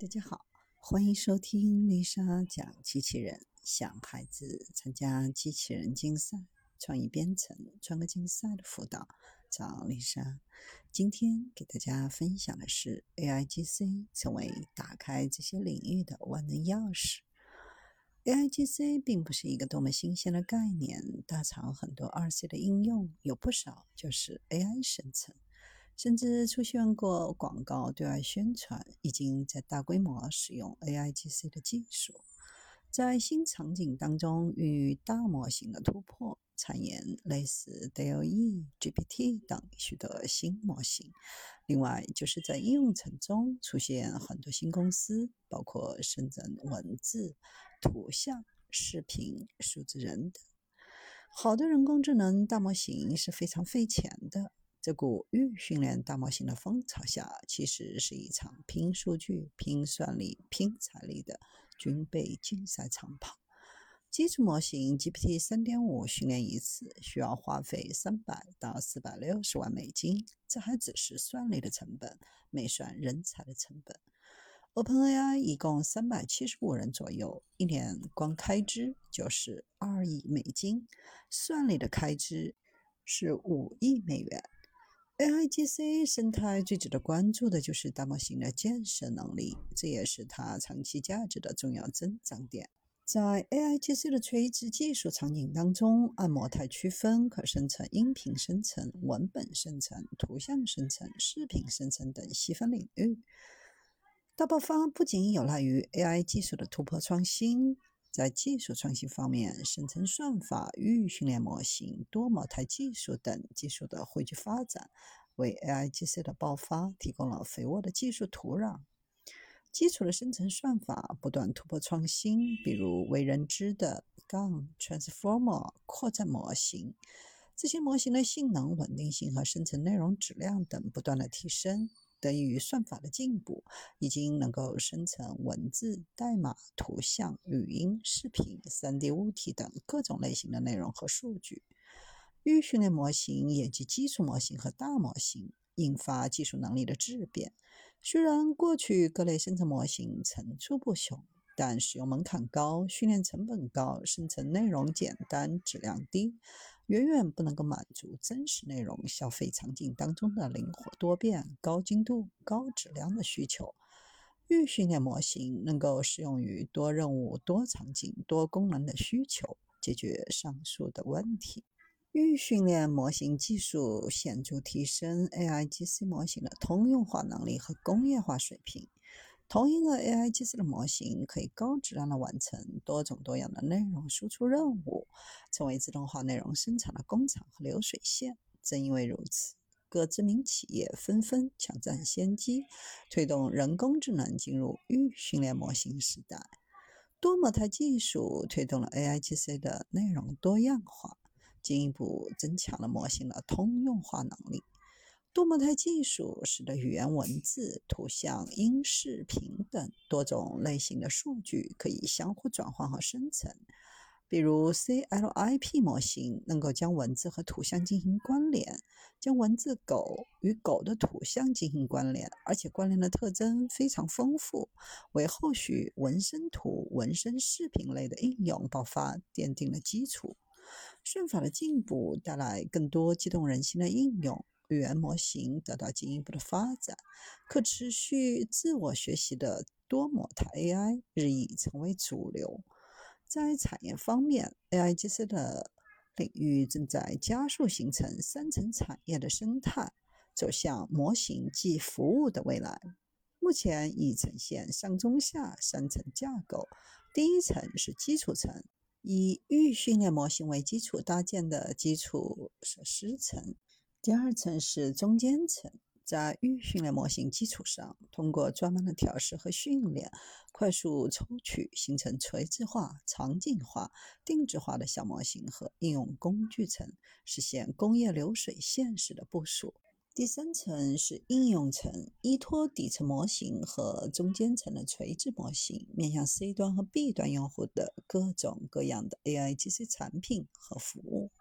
大家好，欢迎收听丽莎讲机器人。想孩子参加机器人竞赛、创意编程、创客竞赛的辅导，找丽莎。今天给大家分享的是 AIGC 成为打开这些领域的万能钥匙。AIGC 并不是一个多么新鲜的概念，大厂很多二 C 的应用有不少就是 AI 生成。甚至出现过广告对外宣传，已经在大规模使用 AIGC 的技术，在新场景当中孕育大模型的突破，产研类似 DALL-E、GPT 等许多新模型。另外，就是在应用层中出现很多新公司，包括生成文字、图像、视频、数字人等。好的人工智能大模型是非常费钱的。这股预训练大模型的风潮下，其实是一场拼数据、拼算力、拼财力的军备竞赛长跑。基础模型 GPT 三点五训练一次需要花费三百到四百六十万美金，这还只是算力的成本，没算人才的成本。OpenAI 一共三百七十五人左右，一年光开支就是二亿美金，算力的开支是五亿美元。AIGC 生态最值得关注的就是大模型的建设能力，这也是它长期价值的重要增长点。在 AIGC 的垂直技术场景当中，按模态区分，可生成音频生成、文本生成、图像生成、视频生成等细分领域。大爆发不仅有赖于 AI 技术的突破创新。在技术创新方面，生成算法、预训练模型、多模态技术等技术的汇聚发展，为 AIGC 的爆发提供了肥沃的技术土壤。基础的生成算法不断突破创新，比如为人知的 GAN、Transformer 扩展模型，这些模型的性能、稳定性和生成内容质量等不断的提升。得益于算法的进步，已经能够生成文字、代码、图像、语音、视频、3D 物体等各种类型的内容和数据。预训练模型也及基础模型和大模型，引发技术能力的质变。虽然过去各类生成模型层出不穷。但使用门槛高、训练成本高、生成内容简单、质量低，远远不能够满足真实内容消费场景当中的灵活多变、高精度、高质量的需求。预训练模型能够适用于多任务、多场景、多功能的需求，解决上述的问题。预训练模型技术显著提升 AIGC 模型的通用化能力和工业化水平。同一个 AIGC 的模型可以高质量的完成多种多样的内容输出任务，成为自动化内容生产的工厂和流水线。正因为如此，各知名企业纷纷抢占先机，推动人工智能进入预训练模型时代。多模态技术推动了 AIGC 的内容多样化，进一步增强了模型的通用化能力。多模态技术使得语言、文字、图像、音、视频等多种类型的数据可以相互转换和生成。比如，CLIP 模型能够将文字和图像进行关联，将文字“狗”与狗的图像进行关联，而且关联的特征非常丰富，为后续纹身图、纹身视频类的应用爆发奠定了基础。算法的进步带来更多激动人心的应用。语言模型得到进一步的发展，可持续自我学习的多模态 AI 日益成为主流。在产业方面，AIGC 的领域正在加速形成三层产业的生态，走向模型即服务的未来。目前已呈现上中下三层架构，第一层是基础层，以预训练模型为基础搭建的基础设施层。第二层是中间层，在预训练模型基础上，通过专门的调试和训练，快速抽取形成垂直化、场景化、定制化的小模型和应用工具层，实现工业流水线式的部署。第三层是应用层，依托底层模型和中间层的垂直模型，面向 C 端和 B 端用户的各种各样的 AIGC 产品和服务。